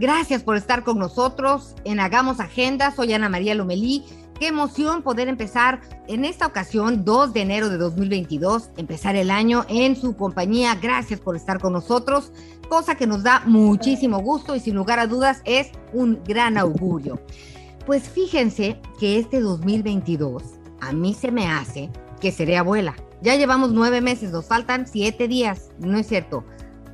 Gracias por estar con nosotros en Hagamos Agenda. Soy Ana María Lomelí. Qué emoción poder empezar en esta ocasión, 2 de enero de 2022, empezar el año en su compañía. Gracias por estar con nosotros, cosa que nos da muchísimo gusto y sin lugar a dudas es un gran augurio. Pues fíjense que este 2022 a mí se me hace que seré abuela. Ya llevamos nueve meses, nos faltan siete días, no es cierto.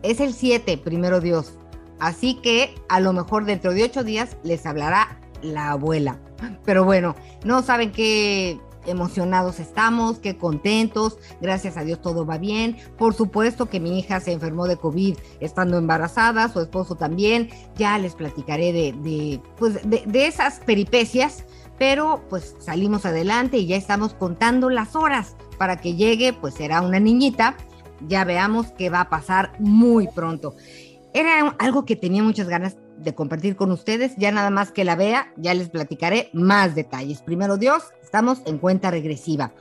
Es el 7, primero Dios. Así que a lo mejor dentro de ocho días les hablará la abuela. Pero bueno, no saben qué emocionados estamos, qué contentos, gracias a Dios todo va bien. Por supuesto que mi hija se enfermó de COVID estando embarazada, su esposo también, ya les platicaré de, pues de esas peripecias, pero pues salimos adelante y ya estamos contando las horas para que llegue, pues será una niñita, ya veamos qué va a pasar muy pronto. Era algo que tenía muchas ganas de compartir con ustedes. Ya nada más que la vea, ya les platicaré más detalles. Primero Dios, estamos en cuenta regresiva.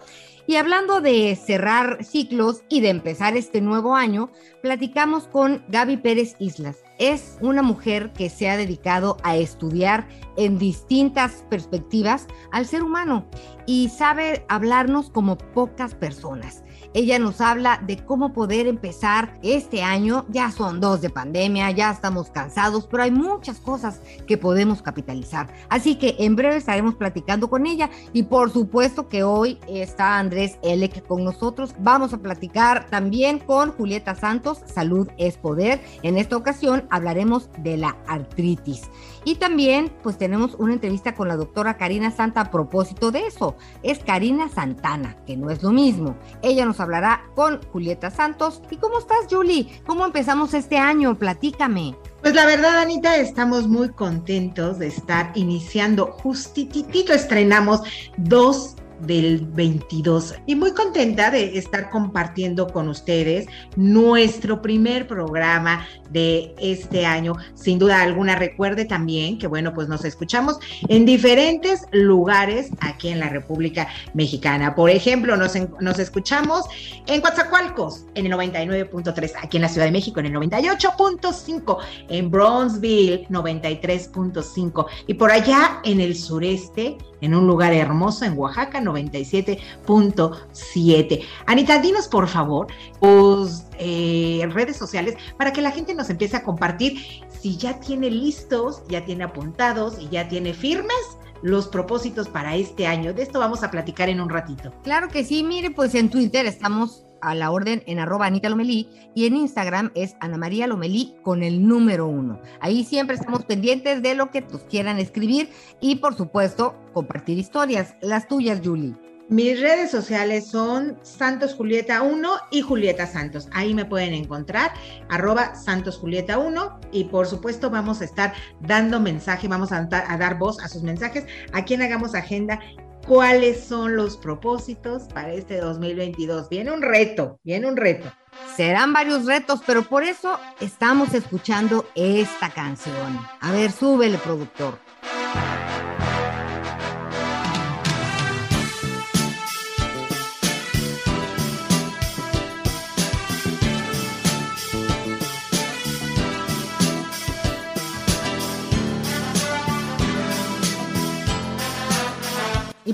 Y hablando de cerrar ciclos y de empezar este nuevo año, platicamos con Gaby Pérez Islas. Es una mujer que se ha dedicado a estudiar en distintas perspectivas al ser humano y sabe hablarnos como pocas personas. Ella nos habla de cómo poder empezar este año. Ya son dos de pandemia, ya estamos cansados, pero hay muchas cosas que podemos capitalizar. Así que en breve estaremos platicando con ella y por supuesto que hoy está Andrés Elec con nosotros. Vamos a platicar también con Julieta Santos, Salud es Poder. En esta ocasión hablaremos de la artritis. Y también pues tenemos una entrevista con la doctora Karina Santa a propósito de eso. Es Karina Santana, que no es lo mismo. Ella nos hablará con Julieta Santos. ¿Y cómo estás, Julie? ¿Cómo empezamos este año? Platícame. Pues la verdad, Anita, estamos muy contentos de estar iniciando justititito. Estrenamos dos del 22 y muy contenta de estar compartiendo con ustedes nuestro primer programa de este año. Sin duda alguna, recuerde también que, bueno, pues nos escuchamos en diferentes lugares aquí en la República Mexicana. Por ejemplo, nos, nos escuchamos en Coatzacoalcos en el 99.3, aquí en la Ciudad de México en el 98.5, en Bronzeville 93.5 y por allá en el sureste, en un lugar hermoso en Oaxaca 97.7. Anita, dinos por favor tus eh, redes sociales para que la gente nos empiece a compartir si ya tiene listos, ya tiene apuntados y ya tiene firmes los propósitos para este año. De esto vamos a platicar en un ratito. Claro que sí, mire, pues en Twitter estamos a la orden en arroba Anita Lomelí y en Instagram es Ana María Lomelí con el número uno. Ahí siempre estamos pendientes de lo que nos quieran escribir y por supuesto compartir historias. Las tuyas, Julie. Mis redes sociales son Santos Julieta 1 y Julieta Santos. Ahí me pueden encontrar, arroba Santos Julieta 1. Y por supuesto vamos a estar dando mensaje, vamos a, a dar voz a sus mensajes. A quien hagamos agenda cuáles son los propósitos para este 2022. Viene un reto, viene un reto. Serán varios retos, pero por eso estamos escuchando esta canción. A ver, súbele, productor.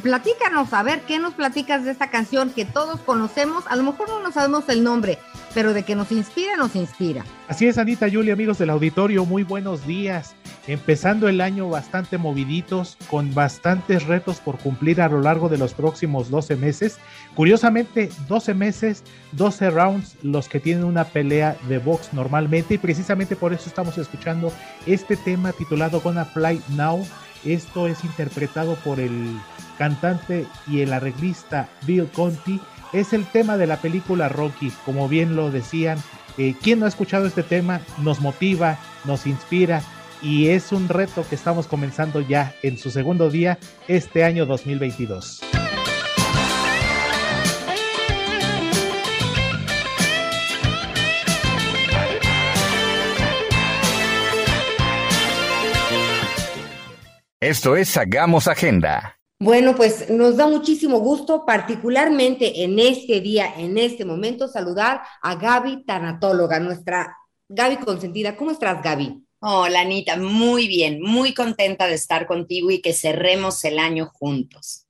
Platícanos, a ver, ¿qué nos platicas de esta canción que todos conocemos? A lo mejor no nos sabemos el nombre, pero de que nos inspira, nos inspira. Así es, Anita, Julia, amigos del auditorio, muy buenos días. Empezando el año bastante moviditos, con bastantes retos por cumplir a lo largo de los próximos 12 meses. Curiosamente, 12 meses, 12 rounds, los que tienen una pelea de box normalmente, y precisamente por eso estamos escuchando este tema titulado Gonna Fly Now. Esto es interpretado por el cantante y el arreglista Bill Conti. Es el tema de la película Rocky, como bien lo decían. Eh, quien no ha escuchado este tema nos motiva, nos inspira y es un reto que estamos comenzando ya en su segundo día este año 2022. Esto es Hagamos Agenda. Bueno, pues nos da muchísimo gusto, particularmente en este día, en este momento, saludar a Gaby Tanatóloga, nuestra Gaby consentida. ¿Cómo estás, Gaby? Hola, Anita, muy bien, muy contenta de estar contigo y que cerremos el año juntos.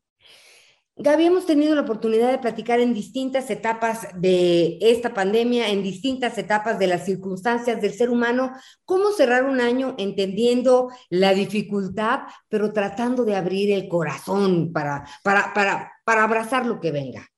Gaby, hemos tenido la oportunidad de platicar en distintas etapas de esta pandemia, en distintas etapas de las circunstancias del ser humano, cómo cerrar un año entendiendo la dificultad, pero tratando de abrir el corazón para, para, para, para abrazar lo que venga.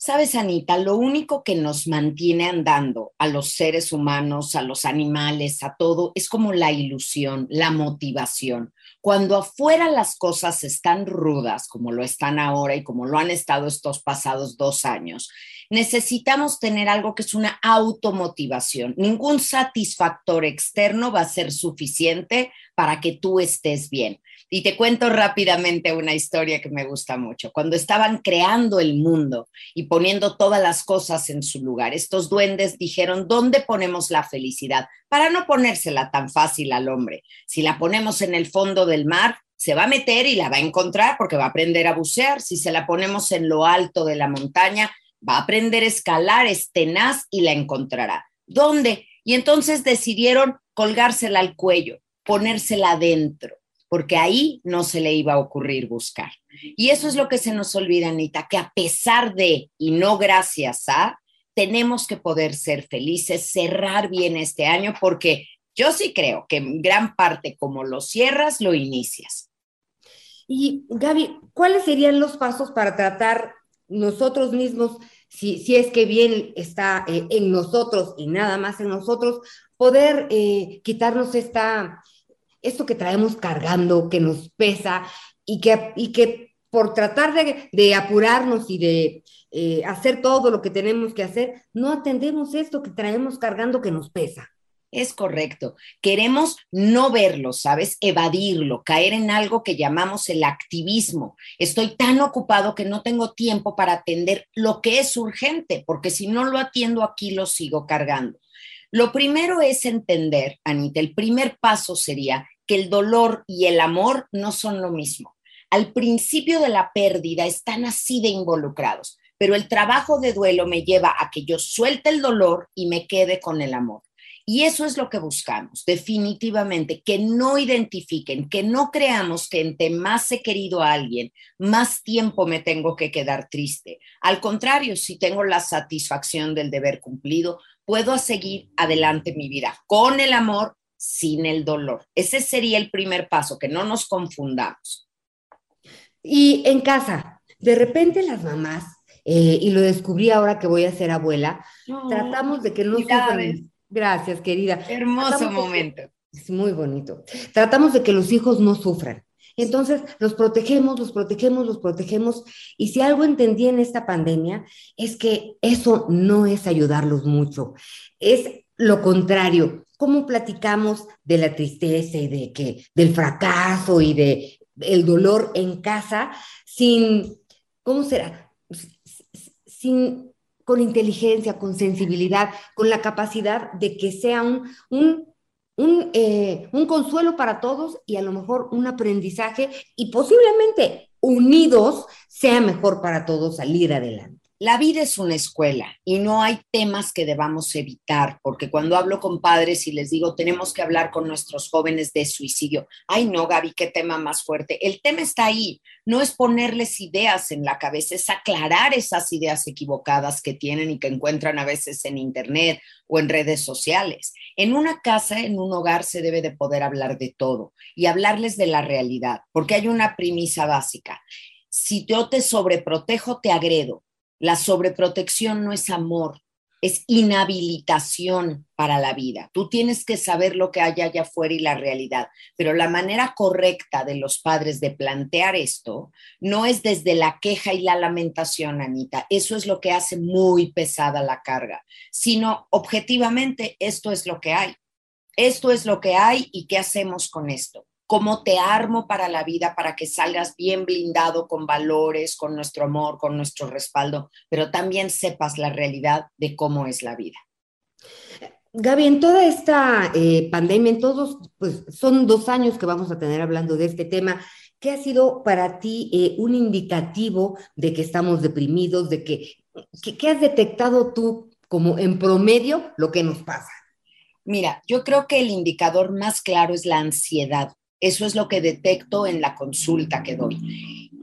Sabes, Anita, lo único que nos mantiene andando a los seres humanos, a los animales, a todo, es como la ilusión, la motivación. Cuando afuera las cosas están rudas, como lo están ahora y como lo han estado estos pasados dos años, necesitamos tener algo que es una automotivación. Ningún satisfactor externo va a ser suficiente para que tú estés bien. Y te cuento rápidamente una historia que me gusta mucho. Cuando estaban creando el mundo y poniendo todas las cosas en su lugar, estos duendes dijeron, ¿dónde ponemos la felicidad? Para no ponérsela tan fácil al hombre. Si la ponemos en el fondo del mar, se va a meter y la va a encontrar porque va a aprender a bucear. Si se la ponemos en lo alto de la montaña, va a aprender a escalar, es tenaz y la encontrará. ¿Dónde? Y entonces decidieron colgársela al cuello, ponérsela adentro porque ahí no se le iba a ocurrir buscar. Y eso es lo que se nos olvida, Anita, que a pesar de y no gracias a, tenemos que poder ser felices, cerrar bien este año, porque yo sí creo que en gran parte como lo cierras, lo inicias. Y Gaby, ¿cuáles serían los pasos para tratar nosotros mismos, si, si es que bien está eh, en nosotros y nada más en nosotros, poder eh, quitarnos esta esto que traemos cargando, que nos pesa y que, y que por tratar de, apurarnos y de eh, hacer todo lo que tenemos que hacer, no atendemos esto que traemos cargando que nos pesa. Es correcto. Queremos no verlo, ¿sabes? Evadirlo, caer en algo que llamamos el activismo. Estoy tan ocupado que no tengo tiempo para atender lo que es urgente, porque si no lo atiendo aquí, lo sigo cargando. Lo primero es entender, Anita, el primer paso sería que el dolor y el amor no son lo mismo. Al principio de la pérdida están así de involucrados, pero el trabajo de duelo me lleva a que yo suelte el dolor y me quede con el amor. Y eso es lo que buscamos, definitivamente, que no identifiquen, que no creamos que entre más he querido a alguien, más tiempo me tengo que quedar triste. Al contrario, si tengo la satisfacción del deber cumplido, puedo seguir adelante mi vida con el amor, sin el dolor. Ese sería el primer paso, que no nos confundamos. Y en casa, de repente las mamás, eh, y lo descubrí ahora que voy a ser abuela, tratamos de que no sufran Gracias, querida. Hermoso momento. es muy bonito. Tratamos de que los hijos no sufran. Entonces, los protegemos, los protegemos, los protegemos. Y si algo entendí en esta pandemia, es que eso no es ayudarlos mucho. Es lo contrario. ¿Cómo platicamos de la tristeza y de que, del fracaso y de el dolor en casa sin, ¿cómo será? Sin con inteligencia, con sensibilidad, con la capacidad de que sea un, un, eh, un, consuelo para todos y a lo mejor un aprendizaje y posiblemente unidos sea mejor para todos salir adelante. La vida es una escuela y no hay temas que debamos evitar, porque cuando hablo con padres y les digo, tenemos que hablar con nuestros jóvenes de suicidio, ay no, Gaby, qué tema más fuerte. El tema está ahí, no es ponerles ideas en la cabeza, es aclarar esas ideas equivocadas que tienen y que encuentran a veces en Internet o en redes sociales. En una casa, en un hogar, se debe de poder hablar de todo y hablarles de la realidad, porque hay una premisa básica. Si yo te sobreprotejo, te agredo la sobreprotección no es amor, es inhabilitación para la vida. Tú tienes que saber lo que hay allá afuera y la realidad, pero la manera correcta de los padres de plantear esto no es desde la queja y la lamentación, Anita. Eso es lo que hace muy pesada la carga, sino objetivamente esto es lo que hay. Esto es lo que hay y qué hacemos con esto cómo te armo para la vida para que salgas bien blindado con valores, con nuestro amor, con nuestro respaldo, pero también sepas la realidad de cómo es la vida. Gaby, en toda esta eh, pandemia, en todos, pues son dos años que vamos a tener hablando de este tema. ¿Qué ha sido para ti eh, un indicativo de que estamos deprimidos, de que, ¿qué has detectado tú como en promedio lo que nos pasa? Mira, yo creo que el indicador más claro es la ansiedad. Eso es lo que detecto en la consulta que doy.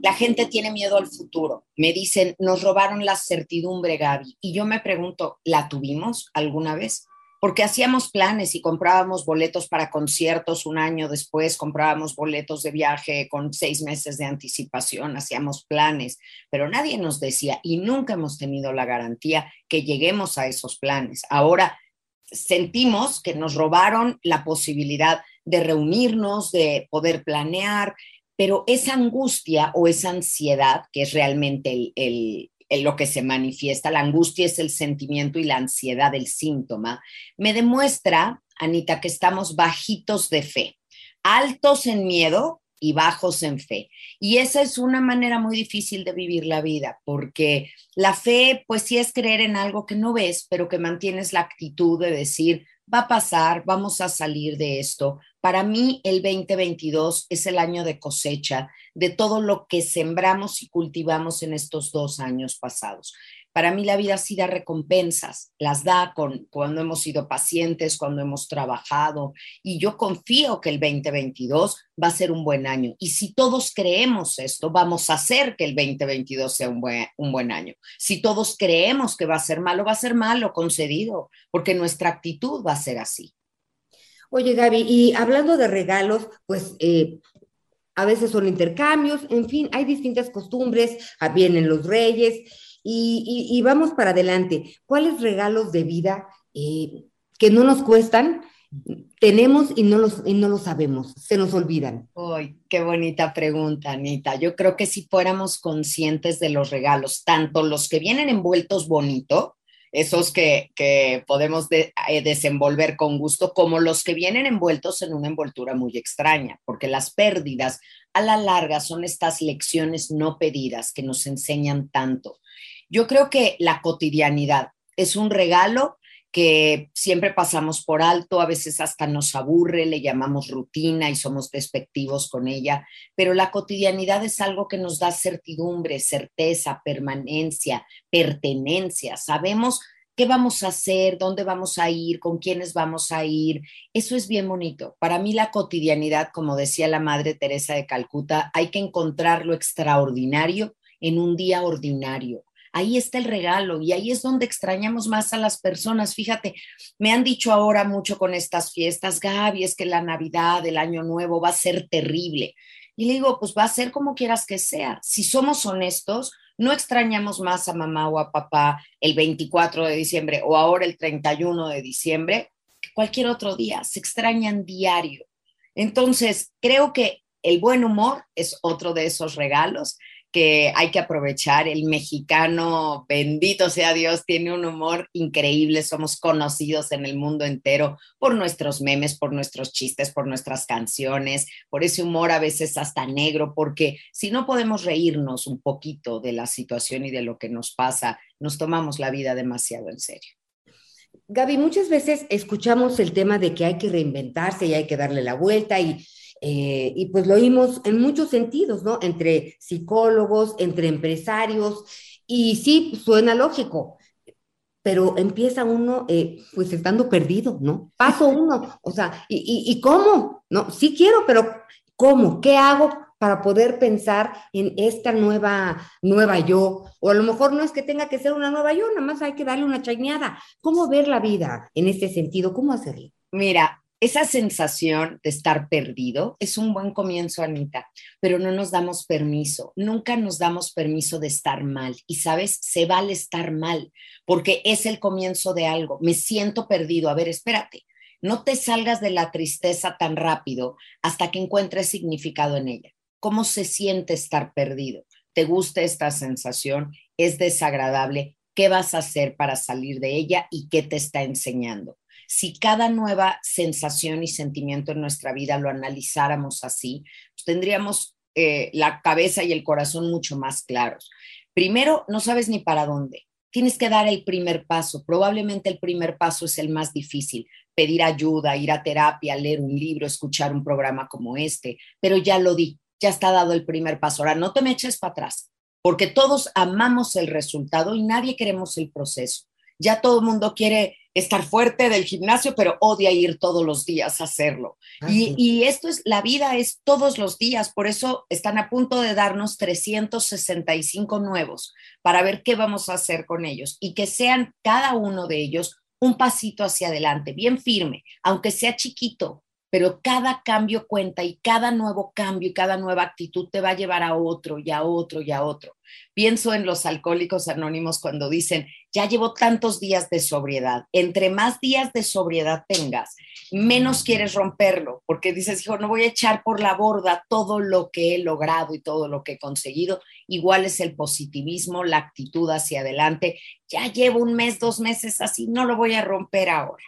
La gente tiene miedo al futuro. Me dicen, nos robaron la certidumbre, Gaby. Y yo me pregunto, ¿la tuvimos alguna vez? Porque hacíamos planes y comprábamos boletos para conciertos un año después, comprábamos boletos de viaje con seis meses de anticipación, hacíamos planes, pero nadie nos decía y nunca hemos tenido la garantía que lleguemos a esos planes. Ahora sentimos que nos robaron la posibilidad de reunirnos, de poder planear, pero esa angustia o esa ansiedad, que es realmente el, lo que se manifiesta, la angustia es el sentimiento y la ansiedad el síntoma, me demuestra, Anita, que estamos bajitos de fe, altos en miedo y bajos en fe. Y esa es una manera muy difícil de vivir la vida, porque la fe, pues sí es creer en algo que no ves, pero que mantienes la actitud de decir, va a pasar, vamos a salir de esto, para mí, el 2022 es el año de cosecha de todo lo que sembramos y cultivamos en estos dos años pasados. Para mí la vida sí da recompensas, las da con, cuando hemos sido pacientes, cuando hemos trabajado y yo confío que el 2022 va a ser un buen año. Y si todos creemos esto, vamos a hacer que el 2022 sea un buen, un buen año. Si todos creemos que va a ser malo, va a ser malo, concedido, porque nuestra actitud va a ser así. Oye, Gaby, y hablando de regalos, pues eh, a veces son intercambios, en fin, hay distintas costumbres, ah, vienen los reyes y, vamos para adelante. ¿Cuáles regalos de vida eh, que no nos cuestan? tenemos y no, los, y no lo sabemos, se nos olvidan. Uy, qué bonita pregunta, Anita. Yo creo que si fuéramos conscientes de los regalos, tanto los que vienen envueltos bonito, esos que, podemos eh, desenvolver con gusto, como los que vienen envueltos en una envoltura muy extraña, porque las pérdidas a la larga son estas lecciones no pedidas que nos enseñan tanto. Yo creo que la cotidianidad es un regalo que siempre pasamos por alto, a veces hasta nos aburre, le llamamos rutina y somos despectivos con ella, pero la cotidianidad es algo que nos da certidumbre, certeza, permanencia, pertenencia. Sabemos qué vamos a hacer, dónde vamos a ir, con quiénes vamos a ir. Eso es bien bonito. Para mí la cotidianidad, como decía la Madre Teresa de Calcuta, hay que encontrar lo extraordinario en un día ordinario ahí está el regalo y ahí es donde extrañamos más a las personas. Fíjate, me han dicho ahora mucho con estas fiestas, Gaby, es que la Navidad, el Año Nuevo va a ser terrible. Y le digo, pues va a ser como quieras que sea. Si somos honestos, no extrañamos más a mamá o a papá el 24 de diciembre o ahora el 31 de diciembre que cualquier otro día. Se extrañan diario. Entonces, creo que el buen humor es otro de esos regalos que hay que aprovechar. El mexicano, bendito sea Dios, tiene un humor increíble. Somos conocidos en el mundo entero por nuestros memes, por nuestros chistes, por nuestras canciones, por ese humor a veces hasta negro, porque si no podemos reírnos un poquito de la situación y de lo que nos pasa, nos tomamos la vida demasiado en serio. Gaby, muchas veces escuchamos el tema de que hay que reinventarse y hay que darle la vuelta y eh, y pues lo oímos en muchos sentidos, ¿no? Entre psicólogos, entre empresarios. Y sí, suena lógico, pero empieza uno eh, pues estando perdido, ¿no? Paso uno, o sea, ¿y, y, cómo? No, sí quiero, pero ¿cómo? ¿Qué hago para poder pensar en esta nueva, nueva yo? O a lo mejor no es que tenga que ser una nueva yo, nada más hay que darle una chaineada. ¿Cómo ver la vida en este sentido? ¿Cómo hacerlo? Mira, esa sensación de estar perdido es un buen comienzo, Anita, pero no nos damos permiso, nunca nos damos permiso de estar mal. Y sabes, se vale estar mal, porque es el comienzo de algo. Me siento perdido. A ver, espérate, no te salgas de la tristeza tan rápido hasta que encuentres significado en ella. ¿Cómo se siente estar perdido? ¿Te gusta esta sensación? ¿Es desagradable? ¿Qué vas a hacer para salir de ella y qué te está enseñando? Si cada nueva sensación y sentimiento en nuestra vida lo analizáramos así, pues tendríamos eh, la cabeza y el corazón mucho más claros. Primero, no sabes ni para dónde. Tienes que dar el primer paso. Probablemente el primer paso es el más difícil. Pedir ayuda, ir a terapia, leer un libro, escuchar un programa como este. Pero ya lo di, ya está dado el primer paso. Ahora, no te me eches para atrás, porque todos amamos el resultado y nadie queremos el proceso. Ya todo el mundo quiere estar fuerte del gimnasio, pero odia ir todos los días a hacerlo. Ah, y, esto es, la vida es todos los días, por eso están a punto de darnos 365 nuevos para ver qué vamos a hacer con ellos y que sean cada uno de ellos un pasito hacia adelante, bien firme, aunque sea chiquito, pero cada cambio cuenta y cada nuevo cambio y cada nueva actitud te va a llevar a otro y a otro y a otro. Pienso en los alcohólicos anónimos cuando dicen, ya llevo tantos días de sobriedad. Entre más días de sobriedad tengas, menos quieres romperlo, porque dices, hijo, no voy a echar por la borda todo lo que he logrado y todo lo que he conseguido. Igual es el positivismo, la actitud hacia adelante. Ya llevo un mes, dos meses así, no lo voy a romper ahora.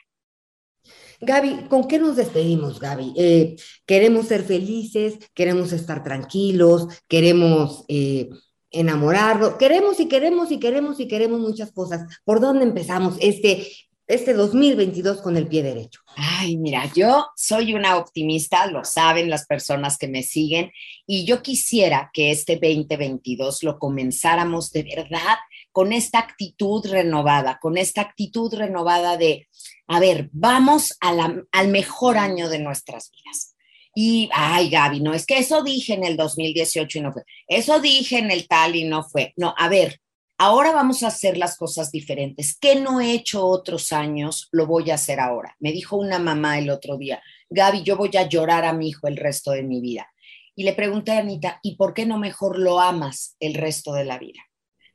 Gaby, ¿con qué nos despedimos, Gaby? Eh, queremos ser felices, queremos estar tranquilos, queremos eh, enamorarnos, queremos y queremos y queremos y queremos muchas cosas. ¿Por dónde empezamos este, este 2022 con el pie derecho? Ay, mira, yo soy una optimista, lo saben las personas que me siguen, y yo quisiera que este 2022 lo comenzáramos de verdad con esta actitud renovada, con esta actitud renovada de a ver, vamos al mejor año de nuestras vidas. Y, ay, Gaby, no, es que eso dije en el 2018 y no fue. Eso dije en el tal y no fue. No, a ver, ahora vamos a hacer las cosas diferentes. ¿Qué no he hecho otros años? Lo voy a hacer ahora. Me dijo una mamá el otro día, Gaby, yo voy a llorar a mi hijo el resto de mi vida. Y le pregunté a Anita, ¿y por qué no mejor lo amas el resto de la vida?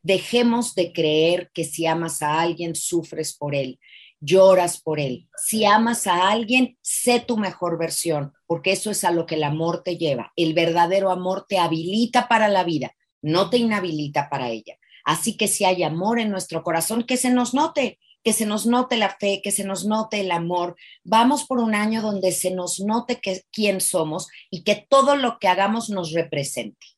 Dejemos de creer que si amas a alguien, sufres por él lloras por él. Si amas a alguien, sé tu mejor versión, porque eso es a lo que el amor te lleva. El verdadero amor te habilita para la vida, no te inhabilita para ella. Así que si hay amor en nuestro corazón, que se nos note, que se nos note la fe, que se nos note el amor. Vamos por un año donde se nos note que, quién somos y que todo lo que hagamos nos represente.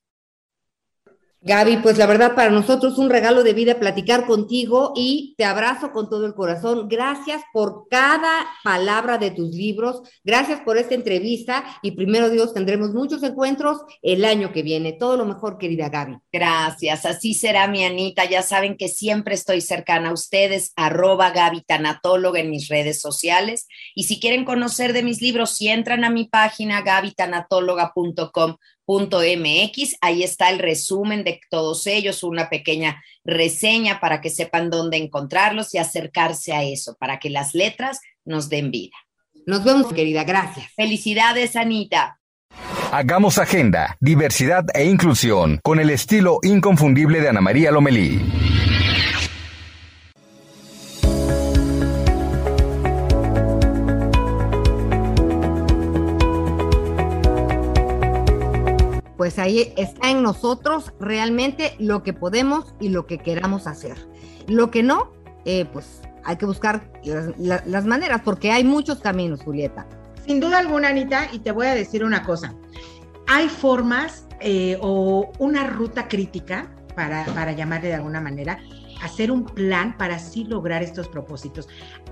Gaby, pues la verdad para nosotros un regalo de vida platicar contigo y te abrazo con todo el corazón. Gracias por cada palabra de tus libros, gracias por esta entrevista y primero Dios tendremos muchos encuentros el año que viene. Todo lo mejor, querida Gaby. Gracias, así será mi Anita. Ya saben que siempre estoy cercana a ustedes, arroba Gaby Tanatóloga en mis redes sociales. Y si quieren conocer de mis libros, si entran a mi página gabytanatóloga.com MX. Ahí está el resumen de todos ellos, una pequeña reseña para que sepan dónde encontrarlos y acercarse a eso, para que las letras nos den vida. Nos vemos, querida. Gracias. Felicidades, Anita. Hagamos agenda, diversidad e inclusión con el estilo inconfundible de Ana María Lomelí. Pues ahí está en nosotros realmente lo que podemos y lo que queramos hacer. Lo que no, eh, pues hay que buscar las, maneras, porque hay muchos caminos, Julieta. Sin duda alguna, Anita, y te voy a decir una cosa. Hay formas eh, o una ruta crítica, para, para llamarle de alguna manera, hacer un plan para así lograr estos propósitos.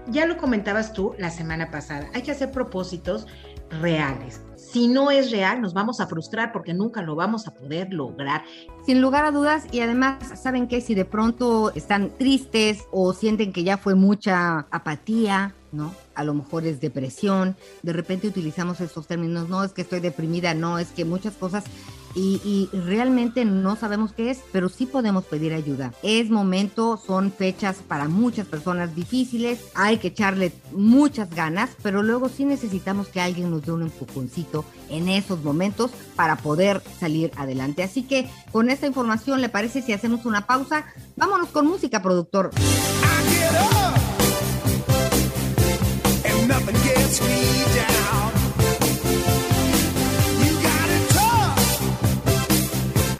Ya lo comentabas tú la semana pasada, hay que hacer propósitos reales. Si no es real, nos vamos a frustrar porque nunca lo vamos a poder lograr. Sin lugar a dudas, y además, ¿saben que Si de pronto están tristes o sienten que ya fue mucha apatía, ¿no? A lo mejor es depresión, de repente utilizamos esos términos, no es que estoy deprimida, no, es que muchas cosas y, realmente no sabemos qué es, pero sí podemos pedir ayuda. Es momento, son fechas para muchas personas difíciles, hay que echarle muchas ganas, pero luego sí necesitamos que alguien nos dé un empujoncito en esos momentos para poder salir adelante. Así que con esta información, ¿le parece si hacemos una pausa? Vámonos con música, productor.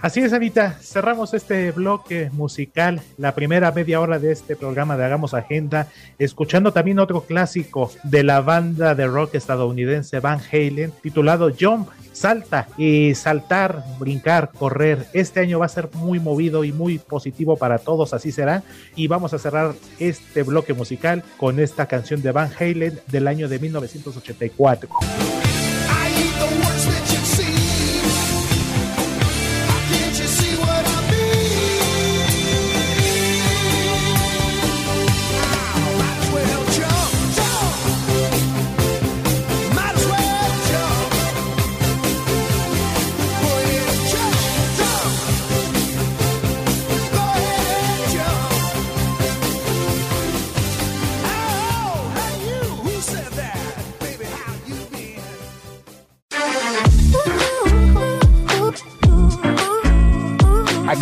Así es, Anita. Cerramos este bloque musical, la primera media hora de este programa de Hagamos Agenda, escuchando también otro clásico de la banda de rock estadounidense Van Halen, titulado Jump, Salta y saltar, brincar, correr. Este año va a ser muy movido y muy positivo para todos, así será. Y vamos a cerrar este bloque musical con esta canción de Van Halen del año de 1984.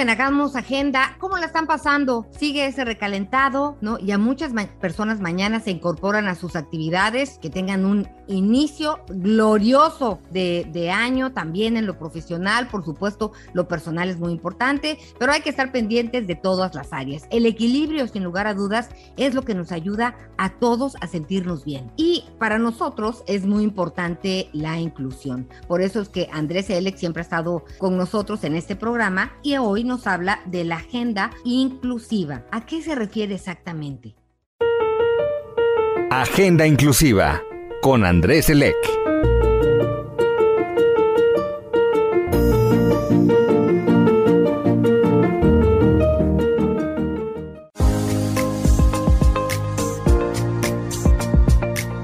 En Hagamos Agenda. ¿Cómo la están pasando? Sigue ese recalentado, ¿no? Y a muchas personas mañana se incorporan a sus actividades, que tengan un inicio glorioso de, de, año, también en lo profesional, por supuesto, lo personal es muy importante, pero hay que estar pendientes de todas las áreas. El equilibrio, sin lugar a dudas, es lo que nos ayuda a todos a sentirnos bien. Y para nosotros es muy importante la inclusión. Por eso es que Andrés Elec siempre ha estado con nosotros en este programa y hoy nos habla de la agenda inclusiva. ¿A qué se refiere exactamente? Agenda inclusiva con Andrés Elec.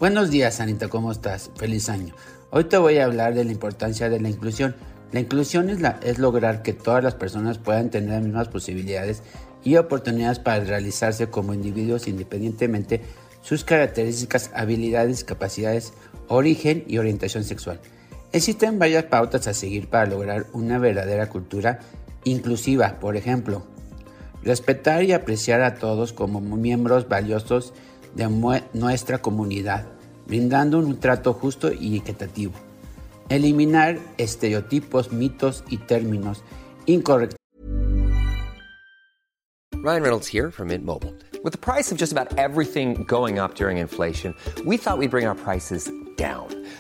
Buenos días, Anita, ¿cómo estás? Feliz año. Hoy te voy a hablar de la importancia de la inclusión la inclusión es, lograr que todas las personas puedan tener las mismas posibilidades y oportunidades para realizarse como individuos independientemente sus características, habilidades, capacidades, origen y orientación sexual. Existen varias pautas a seguir para lograr una verdadera cultura inclusiva, por ejemplo, respetar y apreciar a todos como miembros valiosos de nuestra comunidad, brindando un trato justo y equitativo. Eliminar estereotipos, mitos y términos incorrectos. Ryan Reynolds here from Mint Mobile. With the price of just about everything going up during inflation, we thought we'd bring our prices down.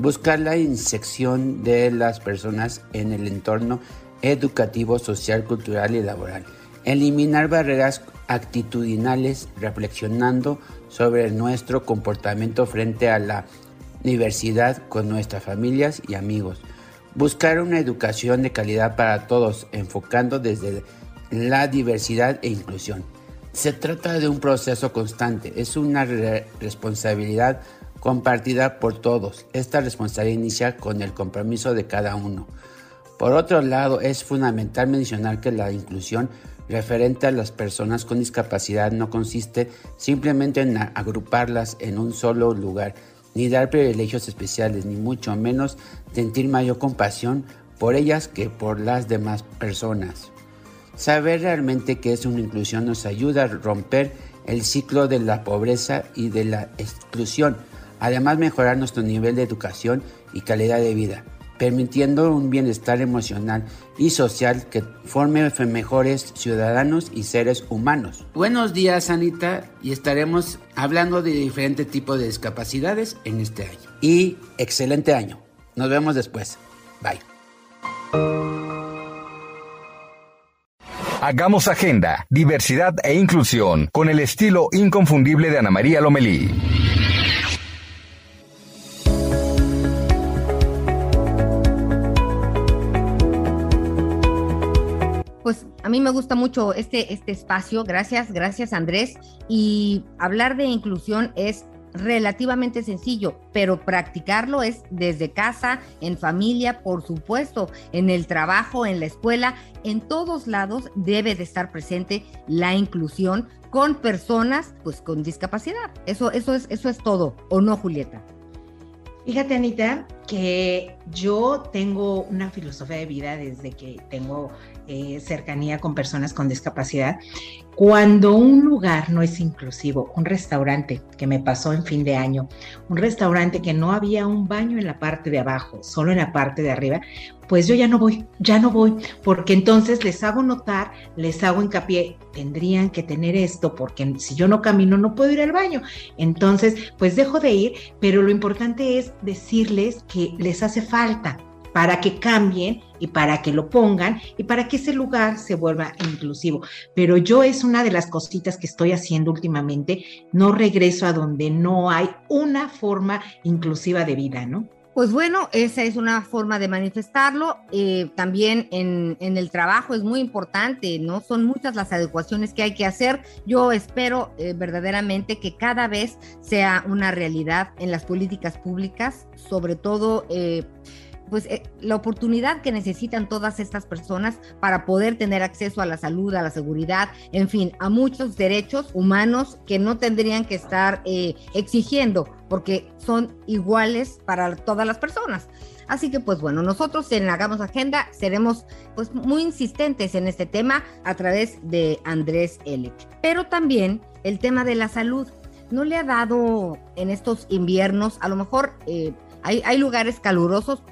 Buscar la insección de las personas en el entorno educativo, social, cultural y laboral. Eliminar barreras actitudinales reflexionando sobre nuestro comportamiento frente a la diversidad con nuestras familias y amigos. Buscar una educación de calidad para todos, enfocando desde la diversidad e inclusión. Se trata de un proceso constante, es una responsabilidad compartida por todos. Esta responsabilidad inicia con el compromiso de cada uno. Por otro lado, es fundamental mencionar que la inclusión referente a las personas con discapacidad no consiste simplemente en agruparlas en un solo lugar, ni dar privilegios especiales, ni mucho menos sentir mayor compasión por ellas que por las demás personas. Saber realmente qué es una inclusión nos ayuda a romper el ciclo de la pobreza y de la exclusión, además mejorar nuestro nivel de educación y calidad de vida, permitiendo un bienestar emocional y social que forme mejores ciudadanos y seres humanos. Buenos días Anita y estaremos hablando de diferentes tipos de discapacidades en este año. Y excelente año. Nos vemos después. Bye. Hagamos agenda, diversidad e inclusión con el estilo inconfundible de Ana María Lomelí. Mí me gusta mucho este, este espacio, gracias, gracias Andrés. Y hablar de inclusión es relativamente sencillo, pero practicarlo es desde casa, en familia, por supuesto, en el trabajo, en la escuela, en todos lados debe de estar presente la inclusión con personas pues con discapacidad. Eso eso es eso es todo, ¿o no, Julieta? Fíjate, Anita, que yo tengo una filosofía de vida desde que tengo eh, cercanía con personas con discapacidad. Cuando un lugar no es inclusivo, un restaurante que me pasó en fin de año, un restaurante que no había un baño en la parte de abajo, solo en la parte de arriba, pues yo ya no voy, ya no voy, porque entonces les hago notar, les hago hincapié, tendrían que tener esto, porque si yo no camino no puedo ir al baño. Entonces, pues dejo de ir, pero lo importante es decirles que les hace falta para que cambien y para que lo pongan y para que ese lugar se vuelva inclusivo. Pero yo es una de las cositas que estoy haciendo últimamente, no regreso a donde no hay una forma inclusiva de vida, ¿no? Pues bueno, esa es una forma de manifestarlo. Eh, también en, el trabajo es muy importante, ¿no? Son muchas las adecuaciones que hay que hacer. Yo espero eh, verdaderamente que cada vez sea una realidad en las políticas públicas, sobre todo... Eh, pues eh, la oportunidad que necesitan todas estas personas para poder tener acceso a la salud, a la seguridad, en fin, a muchos derechos humanos que no tendrían que estar eh, exigiendo porque son iguales para todas las personas. Así que pues bueno, nosotros en Hagamos Agenda seremos pues muy insistentes en este tema a través de Andrés Elec. Pero también el tema de la salud. ¿No le ha dado en estos inviernos, a lo mejor eh, hay, lugares calurosos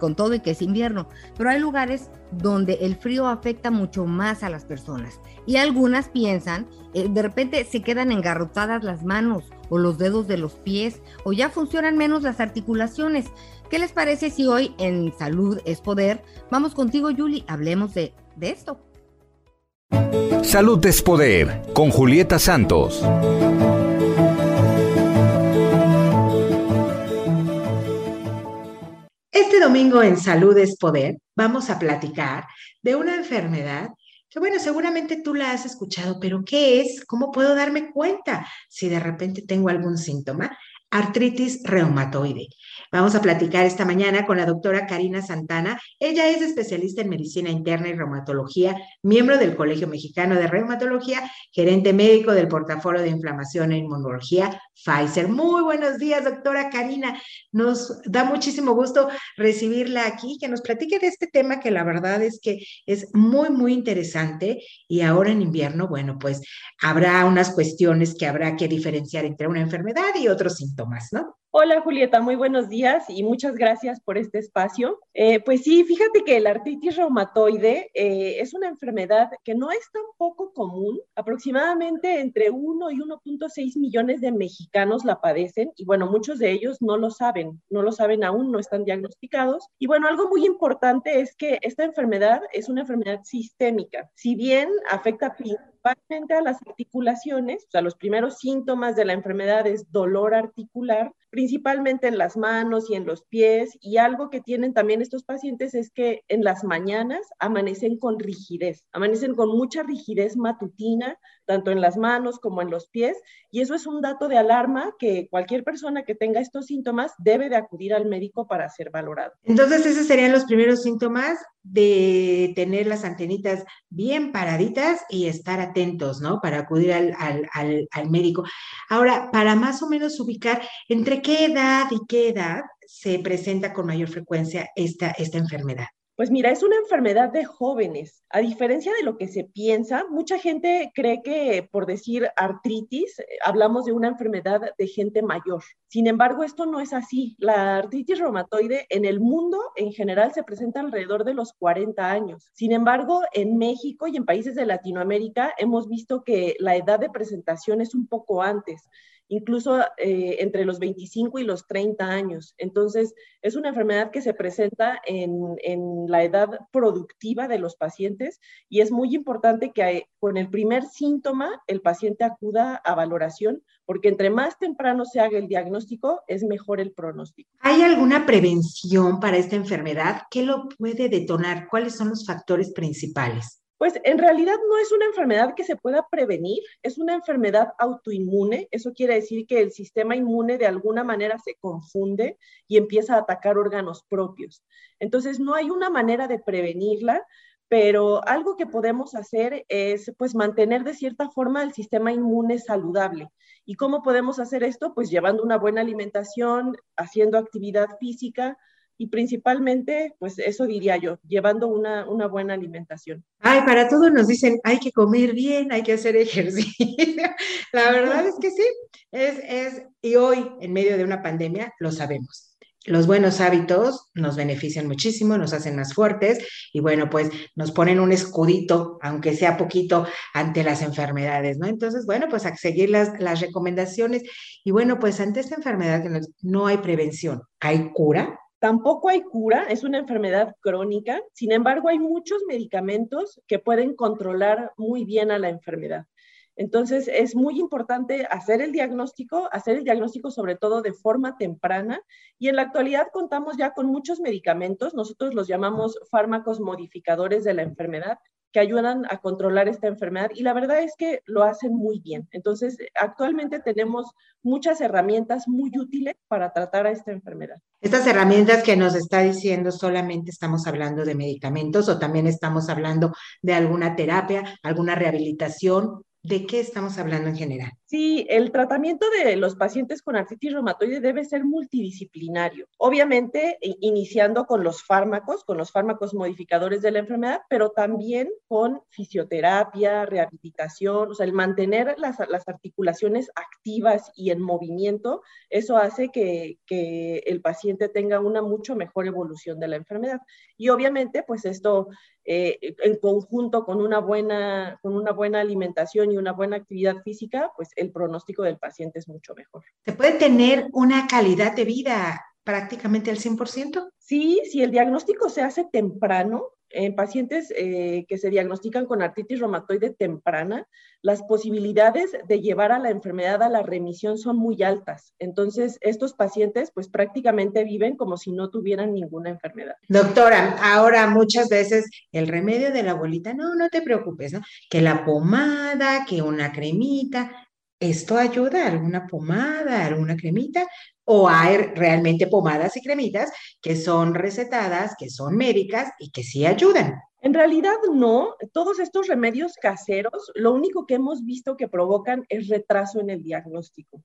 con todo y que es invierno, pero hay lugares donde el frío afecta mucho más a las personas. Y algunas piensan, eh, de repente se quedan engarrotadas las manos o los dedos de los pies o ya funcionan menos las articulaciones. ¿Qué les parece si hoy en Salud es Poder vamos contigo, Julie, hablemos de, de esto? Salud es Poder con Julieta Santos. Este domingo en Salud es Poder vamos a platicar de una enfermedad que, bueno, seguramente tú la has escuchado, pero ¿qué es? ¿Cómo puedo darme cuenta si de repente tengo algún síntoma? Artritis reumatoide. Vamos a platicar esta mañana con la doctora Karina Santana. Ella es especialista en medicina interna y reumatología, miembro del Colegio Mexicano de Reumatología, gerente médico del portafolio de inflamación e inmunología Pfizer. Muy buenos días, doctora Karina. Nos da muchísimo gusto recibirla aquí, que nos platique de este tema que la verdad es que es muy, muy interesante. Y ahora en invierno, bueno, pues habrá unas cuestiones que habrá que diferenciar entre una enfermedad y otros síntomas, ¿no? Hola Julieta, muy buenos días y muchas gracias por este espacio. Eh, pues sí, fíjate que la artritis reumatoide eh, es una enfermedad que no es tan poco común. Aproximadamente entre 1 y 1.6 millones de mexicanos la padecen y bueno, muchos de ellos no lo saben, no lo saben aún, no están diagnosticados. Y bueno, algo muy importante es que esta enfermedad es una enfermedad sistémica. Si bien afecta principalmente a las articulaciones, o sea, los primeros síntomas de la enfermedad es dolor articular, principalmente en las manos y en los pies, y algo que tienen también estos pacientes es que en las mañanas amanecen con rigidez, amanecen con mucha rigidez matutina, tanto en las manos como en los pies, y eso es un dato de alarma que cualquier persona que tenga estos síntomas debe de acudir al médico para ser valorado. Entonces, esos serían los primeros síntomas de tener las antenitas bien paraditas y estar atentos, ¿no? Para acudir al, al, al médico. Ahora, para más o menos ubicar entre qué edad y qué edad se presenta con mayor frecuencia esta, esta enfermedad? Pues mira, es una enfermedad de jóvenes. A diferencia de lo que se piensa, mucha gente cree que por decir artritis, hablamos de una enfermedad de gente mayor. Sin embargo, esto no es así. La artritis reumatoide en el mundo en general se presenta alrededor de los 40 años. Sin embargo, en México y en países de Latinoamérica hemos visto que la edad de presentación es un poco antes incluso eh, entre los 25 y los 30 años. Entonces, es una enfermedad que se presenta en, en, la edad productiva de los pacientes y es muy importante que con el primer síntoma el paciente acuda a valoración porque entre más temprano se haga el diagnóstico, es mejor el pronóstico. ¿Hay alguna prevención para esta enfermedad? ¿Qué lo puede detonar? ¿Cuáles son los factores principales? Pues en realidad no es una enfermedad que se pueda prevenir, es una enfermedad autoinmune. Eso quiere decir que el sistema inmune de alguna manera se confunde y empieza a atacar órganos propios. Entonces no hay una manera de prevenirla, pero algo que podemos hacer es pues mantener de cierta forma el sistema inmune saludable. ¿Y cómo podemos hacer esto? Pues llevando una buena alimentación, haciendo actividad física, y principalmente, pues eso diría yo, llevando una, una, buena alimentación. Ay, para todos nos dicen, hay que comer bien, hay que hacer ejercicio. La verdad es que sí, es, es, y hoy, en medio de una pandemia, lo sabemos. Los buenos hábitos nos benefician muchísimo, nos hacen más fuertes y bueno, pues nos ponen un escudito, aunque sea poquito, ante las enfermedades, ¿no? Entonces, bueno, pues a seguir las, las recomendaciones y bueno, pues ante esta enfermedad no hay prevención, ¿hay cura? Tampoco hay cura, es una enfermedad crónica, sin embargo hay muchos medicamentos que pueden controlar muy bien a la enfermedad. Entonces es muy importante hacer el diagnóstico, hacer el diagnóstico sobre todo de forma temprana. Y en la actualidad contamos ya con muchos medicamentos, nosotros los llamamos fármacos modificadores de la enfermedad, que ayudan a controlar esta enfermedad y la verdad es que lo hacen muy bien. Entonces, actualmente tenemos muchas herramientas muy útiles para tratar a esta enfermedad. Estas herramientas que nos está diciendo, solamente estamos hablando de medicamentos o también estamos hablando de alguna terapia, alguna rehabilitación. ¿De qué estamos hablando en general? Sí, el tratamiento de los pacientes con artritis reumatoide debe ser multidisciplinario. Obviamente, iniciando con los fármacos, con los fármacos modificadores de la enfermedad, pero también con fisioterapia, rehabilitación, o sea, el mantener las, articulaciones activas y en movimiento, eso hace que, que el paciente tenga una mucho mejor evolución de la enfermedad. Y obviamente, pues esto eh, en conjunto con una, buena, con una buena alimentación y una buena actividad física, pues el pronóstico del paciente es mucho mejor. ¿Se puede tener una calidad de vida prácticamente al 100%? Sí, si el diagnóstico se hace temprano, en pacientes eh, que se diagnostican con artritis reumatoide temprana, las posibilidades de llevar a la enfermedad a la remisión son muy altas. Entonces, estos pacientes pues prácticamente viven como si no tuvieran ninguna enfermedad. Doctora, ahora muchas veces el remedio de la abuelita, no, no te preocupes, ¿no? Que la pomada, que una cremita, ¿esto ayuda? ¿Alguna pomada, alguna cremita? o hay realmente pomadas y cremitas que son recetadas, que son médicas y que sí ayudan. En realidad no, todos estos remedios caseros, lo único que hemos visto que provocan es retraso en el diagnóstico.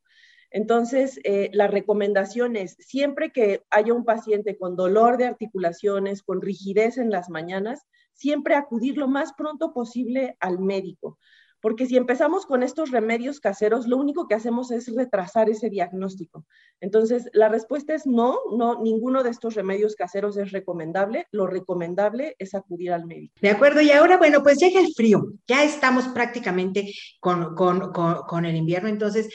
Entonces, eh, la recomendación es, siempre que haya un paciente con dolor de articulaciones, con rigidez en las mañanas, siempre acudir lo más pronto posible al médico porque si empezamos con estos remedios caseros, lo único que hacemos es retrasar ese diagnóstico. Entonces, la respuesta es no, no, ninguno de estos remedios caseros es recomendable. Lo recomendable es acudir al médico. De acuerdo, y ahora, bueno, pues llega el frío. Ya estamos prácticamente con, con, con, el invierno. Entonces,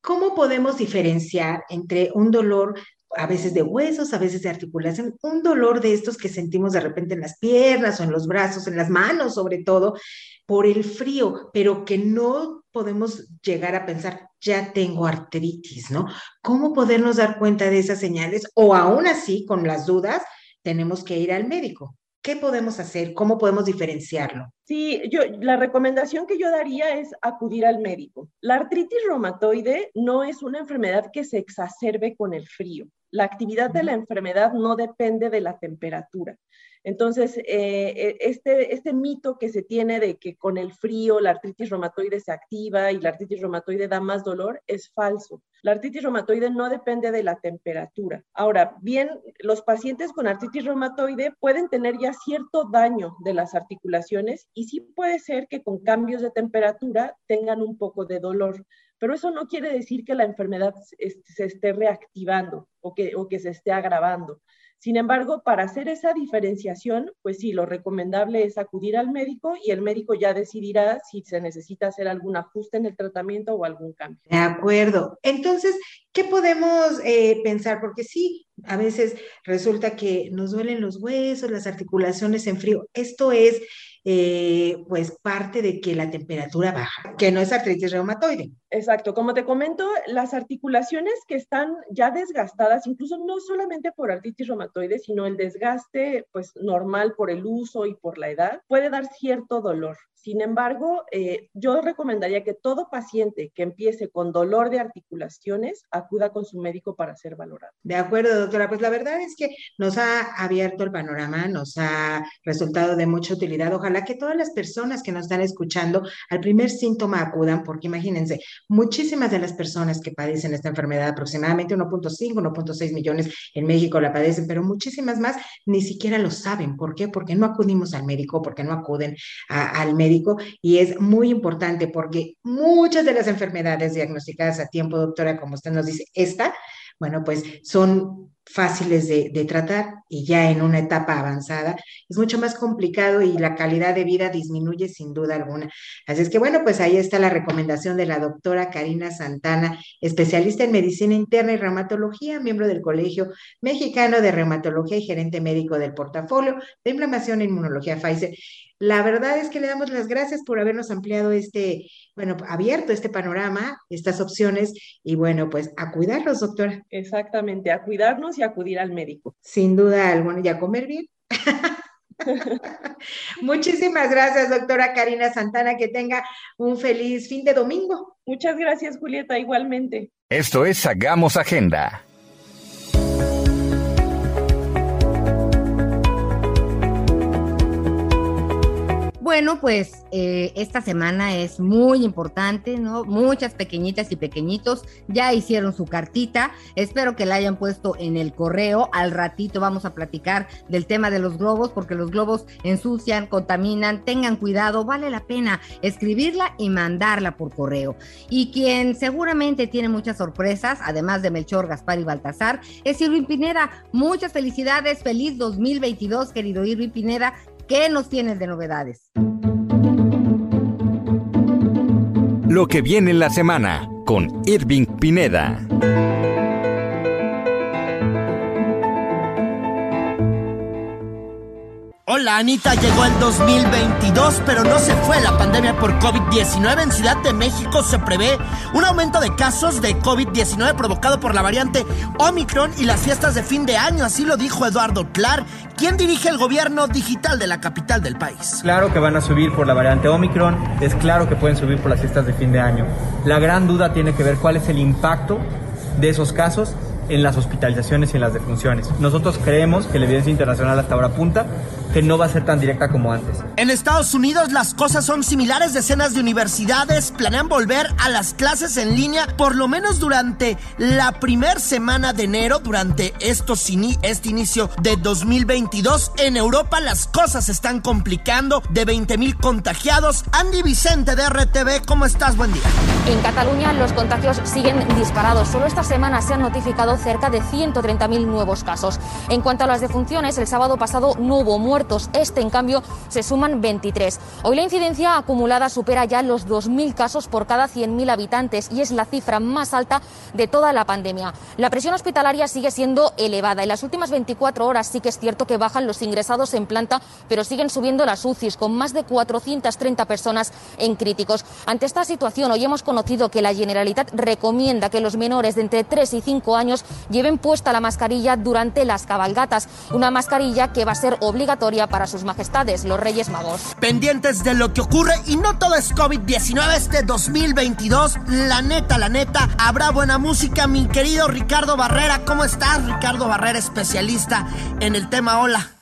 ¿cómo podemos diferenciar entre un dolor a veces de huesos, a veces de articulación, un dolor de estos que sentimos de repente en las piernas o en los brazos, en las manos sobre todo, por el frío, pero que no podemos llegar a pensar, ya tengo artritis, ¿no? ¿Cómo podernos dar cuenta de esas señales? O aún así, con las dudas, tenemos que ir al médico. ¿Qué podemos hacer? ¿Cómo podemos diferenciarlo? Sí, yo, la recomendación que yo daría es acudir al médico. La artritis reumatoide no es una enfermedad que se exacerbe con el frío. La actividad de la enfermedad no depende de la temperatura. Entonces, eh, eh, este, este mito que se tiene de que con el frío la artritis reumatoide se activa y la artritis reumatoide da más dolor es falso. La artritis reumatoide no depende de la temperatura. Ahora, bien, los pacientes con artritis reumatoide pueden tener ya cierto daño de las articulaciones y sí puede ser que con cambios de temperatura tengan un poco de dolor pero eso no quiere decir que la enfermedad se esté reactivando o que, se esté agravando. Sin embargo, para hacer esa diferenciación, pues sí, lo recomendable es acudir al médico y el médico ya decidirá si se necesita hacer algún ajuste en el tratamiento o algún cambio. De acuerdo. Entonces, ¿qué podemos eh, pensar? Porque sí, a veces resulta que nos duelen los huesos, las articulaciones en frío. Esto es eh, pues parte de que la temperatura baja, que no es artritis reumatoide. Exacto, como te comento, las articulaciones que están ya desgastadas, incluso no solamente por artritis reumatoide, sino el desgaste pues normal por el uso y por la edad, puede dar cierto dolor. Sin embargo, eh, yo recomendaría que todo paciente que empiece con dolor de articulaciones acuda con su médico para ser valorado. De acuerdo, doctora. Pues la verdad es que nos ha abierto el panorama, nos ha resultado de mucha utilidad. Ojalá que todas las personas que nos están escuchando al primer síntoma acudan, porque imagínense, muchísimas de las personas que padecen esta enfermedad, aproximadamente 1.5, 1.6 millones en México la padecen, pero muchísimas más ni siquiera lo saben. ¿Por qué? Porque no acudimos al médico, porque no acuden al médico y es muy importante porque muchas de las enfermedades diagnosticadas a tiempo, doctora, como usted nos dice, esta, bueno, pues son fáciles de, de, tratar y ya en una etapa avanzada es mucho más complicado y la calidad de vida disminuye sin duda alguna. Así es que bueno, pues ahí está la recomendación de la doctora Karina Santana, especialista en medicina interna y reumatología, miembro del Colegio Mexicano de Reumatología y gerente médico del portafolio de inflamación e inmunología Pfizer. La verdad es que le damos las gracias por habernos ampliado este, bueno, abierto este panorama, estas opciones y bueno, pues a cuidarnos, doctora. Exactamente, a cuidarnos y acudir al médico. Sin duda alguna, y a comer bien. Muchísimas gracias, doctora Karina Santana. Que tenga un feliz fin de domingo. Muchas gracias, Julieta, igualmente. Esto es Hagamos Agenda. Bueno, pues eh, esta semana es muy importante, ¿no? Muchas pequeñitas y pequeñitos ya hicieron su cartita. Espero que la hayan puesto en el correo. Al ratito vamos a platicar del tema de los globos, porque los globos ensucian, contaminan. Tengan cuidado, vale la pena escribirla y mandarla por correo. Y quien seguramente tiene muchas sorpresas, además de Melchor, Gaspar y Baltasar, es Irving Pineda. Muchas felicidades, feliz 2022, querido Irving Pineda. ¿Qué nos tienes de novedades? Lo que viene en la semana con Irving Pineda. Hola Anita, llegó el 2022, pero no se fue la pandemia por COVID-19. En Ciudad de México se prevé un aumento de casos de COVID-19 provocado por la variante Omicron y las fiestas de fin de año, así lo dijo Eduardo Clar, quien dirige el gobierno digital de la capital del país. Claro que van a subir por la variante Omicron, es claro que pueden subir por las fiestas de fin de año. La gran duda tiene que ver cuál es el impacto de esos casos en las hospitalizaciones y en las defunciones. Nosotros creemos que la evidencia internacional hasta ahora apunta que no va a ser tan directa como antes. En Estados Unidos las cosas son similares. Decenas de universidades planean volver a las clases en línea por lo menos durante la primera semana de enero, durante estos este inicio de 2022. En Europa las cosas se están complicando. De 20 mil contagiados. Andy Vicente de RTV, ¿cómo estás? Buen día. En Cataluña los contagios siguen disparados. Solo esta semana se han notificado cerca de 130.000 nuevos casos. En cuanto a las defunciones, el sábado pasado no hubo muertos. Este, en cambio, se suman 23. Hoy la incidencia acumulada supera ya los 2.000 casos por cada 100.000 habitantes y es la cifra más alta de toda la pandemia. La presión hospitalaria sigue siendo elevada. En las últimas 24 horas sí que es cierto que bajan los ingresados en planta, pero siguen subiendo las UCIs con más de 430 personas en críticos. Ante esta situación, hoy hemos conocido que la Generalitat recomienda que los menores de entre 3 y 5 años lleven puesta la mascarilla durante las cabalgatas, una mascarilla que va a ser obligatoria para sus majestades, los Reyes Magos. Pendientes de lo que ocurre y no todo es COVID-19 este 2022, la neta, la neta, habrá buena música, mi querido Ricardo Barrera, ¿cómo estás? Ricardo Barrera, especialista en el tema Hola.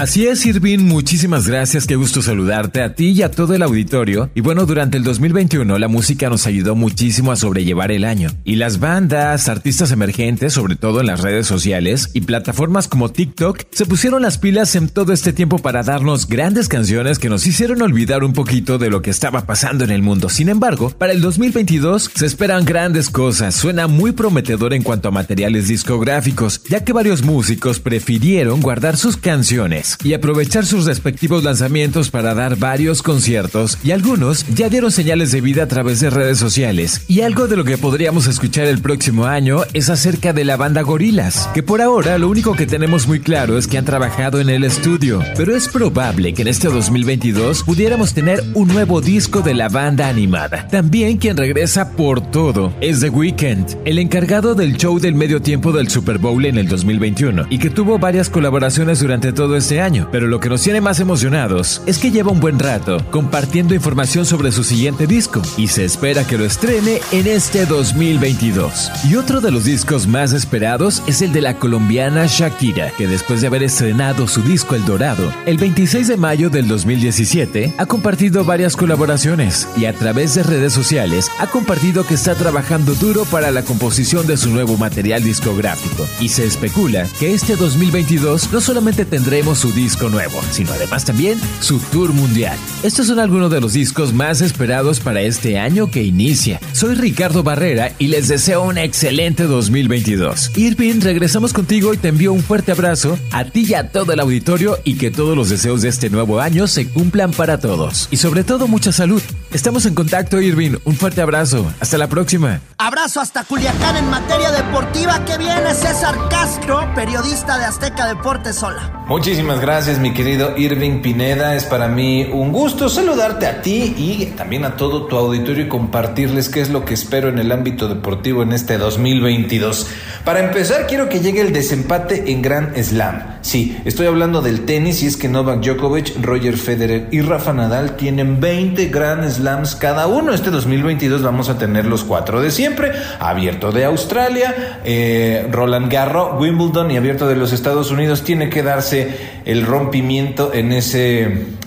Así es, Irving, muchísimas gracias, qué gusto saludarte a ti y a todo el auditorio. Y bueno, durante el 2021 la música nos ayudó muchísimo a sobrellevar el año. Y las bandas, artistas emergentes, sobre todo en las redes sociales y plataformas como TikTok, se pusieron las pilas en todo este tiempo para darnos grandes canciones que nos hicieron olvidar un poquito de lo que estaba pasando en el mundo. Sin embargo, para el 2022 se esperan grandes cosas, suena muy prometedor en cuanto a materiales discográficos, ya que varios músicos prefirieron guardar sus canciones y aprovechar sus respectivos lanzamientos para dar varios conciertos y algunos ya dieron señales de vida a través de redes sociales. Y algo de lo que podríamos escuchar el próximo año es acerca de la banda Gorilas, que por ahora lo único que tenemos muy claro es que han trabajado en el estudio, pero es probable que en este 2022 pudiéramos tener un nuevo disco de la banda animada. También quien regresa por todo es The Weeknd, el encargado del show del medio tiempo del Super Bowl en el 2021 y que tuvo varias colaboraciones durante todo este año, pero lo que nos tiene más emocionados es que lleva un buen rato compartiendo información sobre su siguiente disco y se espera que lo estrene en este 2022. Y otro de los discos más esperados es el de la colombiana Shakira, que después de haber estrenado su disco El Dorado, el 26 de mayo del 2017, ha compartido varias colaboraciones y a través de redes sociales ha compartido que está trabajando duro para la composición de su nuevo material discográfico. Y se especula que este 2022 no solamente tendremos su disco nuevo, sino además también su tour mundial. Estos son algunos de los discos más esperados para este año que inicia. Soy Ricardo Barrera y les deseo un excelente 2022. Irving, regresamos contigo y te envío un fuerte abrazo a ti y a todo el auditorio y que todos los deseos de este nuevo año se cumplan para todos. Y sobre todo mucha salud. Estamos en contacto, Irving. Un fuerte abrazo. Hasta la próxima. Abrazo hasta Culiacán en materia deportiva. Que viene César Castro, periodista de Azteca Deportes Sola. Muchísimas gracias, mi querido Irving Pineda. Es para mí un gusto saludarte a ti y también a todo tu auditorio y compartirles qué es lo que espero en el ámbito deportivo en este 2022. Para empezar, quiero que llegue el desempate en Grand Slam. Sí, estoy hablando del tenis y es que Novak Djokovic, Roger Federer y Rafa Nadal tienen 20 Grand Slams cada uno. Este 2022 vamos a tener los cuatro de siempre. Abierto de Australia, eh, Roland Garros, Wimbledon y abierto de los Estados Unidos. Tiene que darse el rompimiento en ese,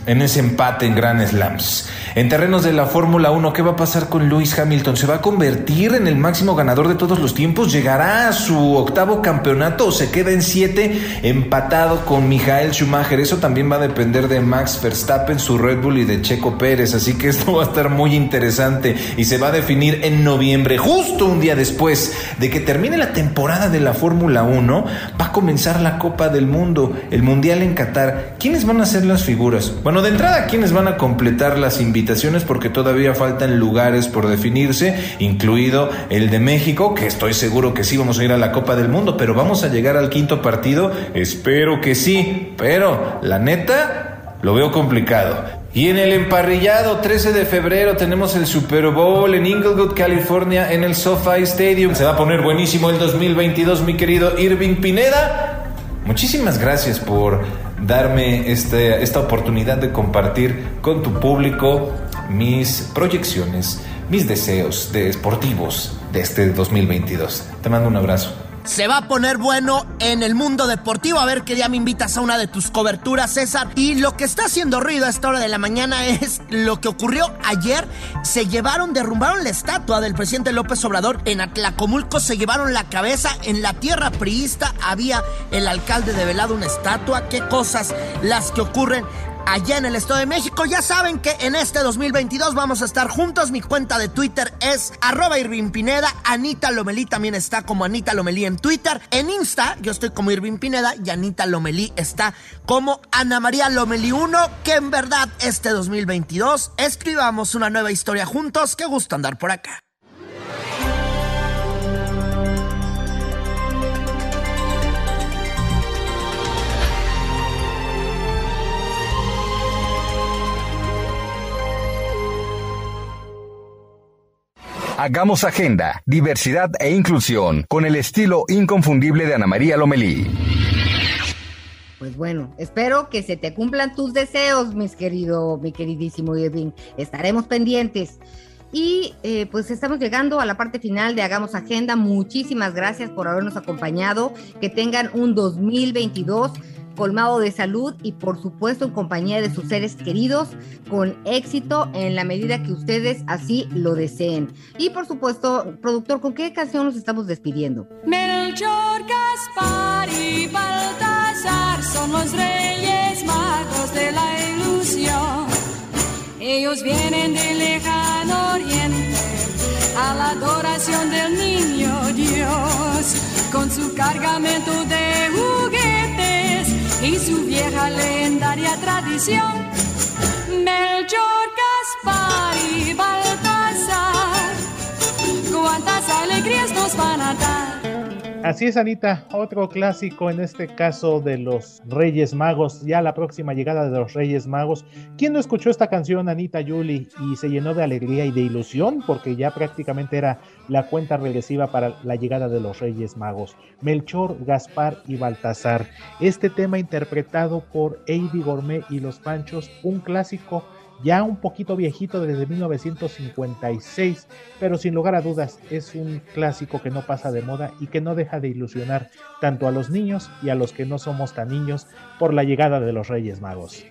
en ese empate en Grand Slams. En terrenos de la Fórmula 1, ¿qué va a pasar con Lewis Hamilton? ¿Se va a convertir en el máximo ganador de todos los tiempos? ¿Llegará a su octavo campeonato o se queda en siete empatado con Michael Schumacher? Eso también va a depender de Max Verstappen, su Red Bull y de Checo Pérez. Así que esto va a estar muy interesante y se va a definir en noviembre, justo un día después de que termine la temporada de la Fórmula 1. Va a comenzar la Copa del Mundo, el Mundial en Qatar. ¿Quiénes van a ser las figuras? Bueno, de entrada, ¿quiénes van a completar las invitaciones? Porque todavía faltan lugares por definirse, incluido el de México, que estoy seguro que sí vamos a ir a la Copa del Mundo, pero vamos a llegar al quinto partido, espero que sí, pero la neta lo veo complicado. Y en el emparrillado 13 de febrero tenemos el Super Bowl en Inglewood, California, en el SoFi Stadium. Se va a poner buenísimo el 2022, mi querido Irving Pineda. Muchísimas gracias por darme este, esta oportunidad de compartir con tu público mis proyecciones, mis deseos de esportivos de este 2022. Te mando un abrazo. Se va a poner bueno en el mundo deportivo. A ver qué día me invitas a una de tus coberturas, César. Y lo que está haciendo ruido a esta hora de la mañana es lo que ocurrió ayer. Se llevaron, derrumbaron la estatua del presidente López Obrador en Atlacomulco. Se llevaron la cabeza. En la tierra priista había el alcalde develado una estatua. Qué cosas las que ocurren allá en el Estado de México. Ya saben que en este 2022 vamos a estar juntos. Mi cuenta de Twitter es arroba Irving Pineda. Anita Lomelí también está como Anita Lomelí en Twitter. En Insta yo estoy como Irving Pineda y Anita Lomelí está como Ana María Lomelí 1. Que en verdad este 2022 escribamos una nueva historia juntos. Qué gusto andar por acá. Hagamos agenda, diversidad e inclusión con el estilo inconfundible de Ana María Lomelí. Pues bueno, espero que se te cumplan tus deseos, mis querido, mi queridísimo Irving. Estaremos pendientes. Y eh, pues estamos llegando a la parte final de Hagamos Agenda. Muchísimas gracias por habernos acompañado. Que tengan un 2022 colmado de salud y por supuesto en compañía de sus seres queridos, con éxito en la medida que ustedes así lo deseen. Y por supuesto, productor, ¿con qué canción nos estamos despidiendo? Melchor, Gaspar y Baltasar son los reyes magos de la ilusión. Ellos vienen del lejano oriente a la adoración del niño Dios con su cargamento de juguetes y su vieja legendaria tradición. Melchor, Gaspar y Baltasar, cuántas alegrías nos van a dar. Así es, Anita, otro clásico en este caso de los Reyes Magos, ya la próxima llegada de los Reyes Magos. ¿Quién no escuchó esta canción, Anita Yuli, y se llenó de alegría y de ilusión? Porque ya prácticamente era la cuenta regresiva para la llegada de los Reyes Magos. Melchor, Gaspar y Baltasar. Este tema interpretado por Avi Gourmet y los Panchos, un clásico ya un poquito viejito desde 1956, pero sin lugar a dudas es un clásico que no pasa de moda y que no deja de ilusionar tanto a los niños y a los que no somos tan niños por la llegada de los Reyes Magos.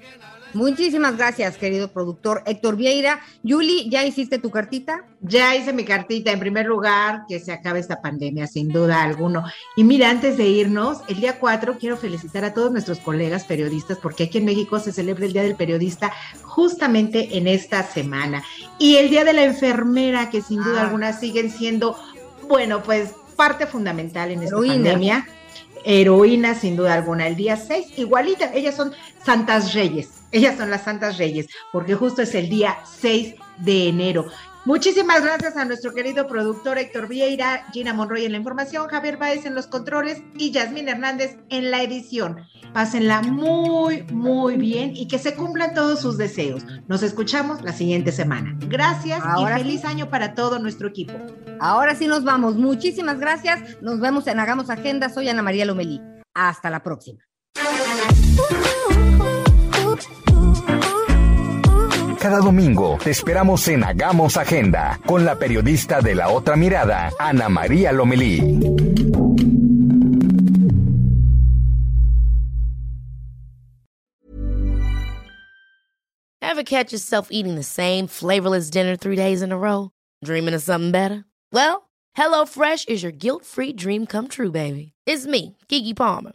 Muchísimas gracias, querido productor Héctor Vieira. Yuli, ¿ya hiciste tu cartita? Ya hice mi cartita. En primer lugar, que se acabe esta pandemia, sin duda alguno. Y mira, antes de irnos, el día 4 quiero felicitar a todos nuestros colegas periodistas, porque aquí en México se celebra el Día del Periodista justamente en esta semana. Y el Día de la Enfermera, que sin duda Ah. alguna siguen siendo, bueno, pues parte fundamental en esta pandemia. Heroína, sin duda alguna. El día 6, igualita, ellas son Santas Reyes. Ellas son las Santas Reyes, porque justo es el día 6 de enero. Muchísimas gracias a nuestro querido productor Héctor Vieira, Gina Monroy en la información, Javier Baez en los controles y Yasmín Hernández en la edición. Pásenla muy, muy bien y que se cumplan todos sus deseos. Nos escuchamos la siguiente semana. Gracias Ahora y feliz sí. año para todo nuestro equipo. Ahora sí nos vamos. Muchísimas gracias. Nos vemos en Hagamos Agenda. Soy Ana María Lomelí. Hasta la próxima. Cada domingo te esperamos en Hagamos Agenda con la periodista de la otra mirada, Ana María Lomelí. Ever catch yourself eating the same flavorless dinner three days in a row? Dreaming of something better? Well, HelloFresh is your guilt free dream come true, baby. It's me, Kiki Palmer.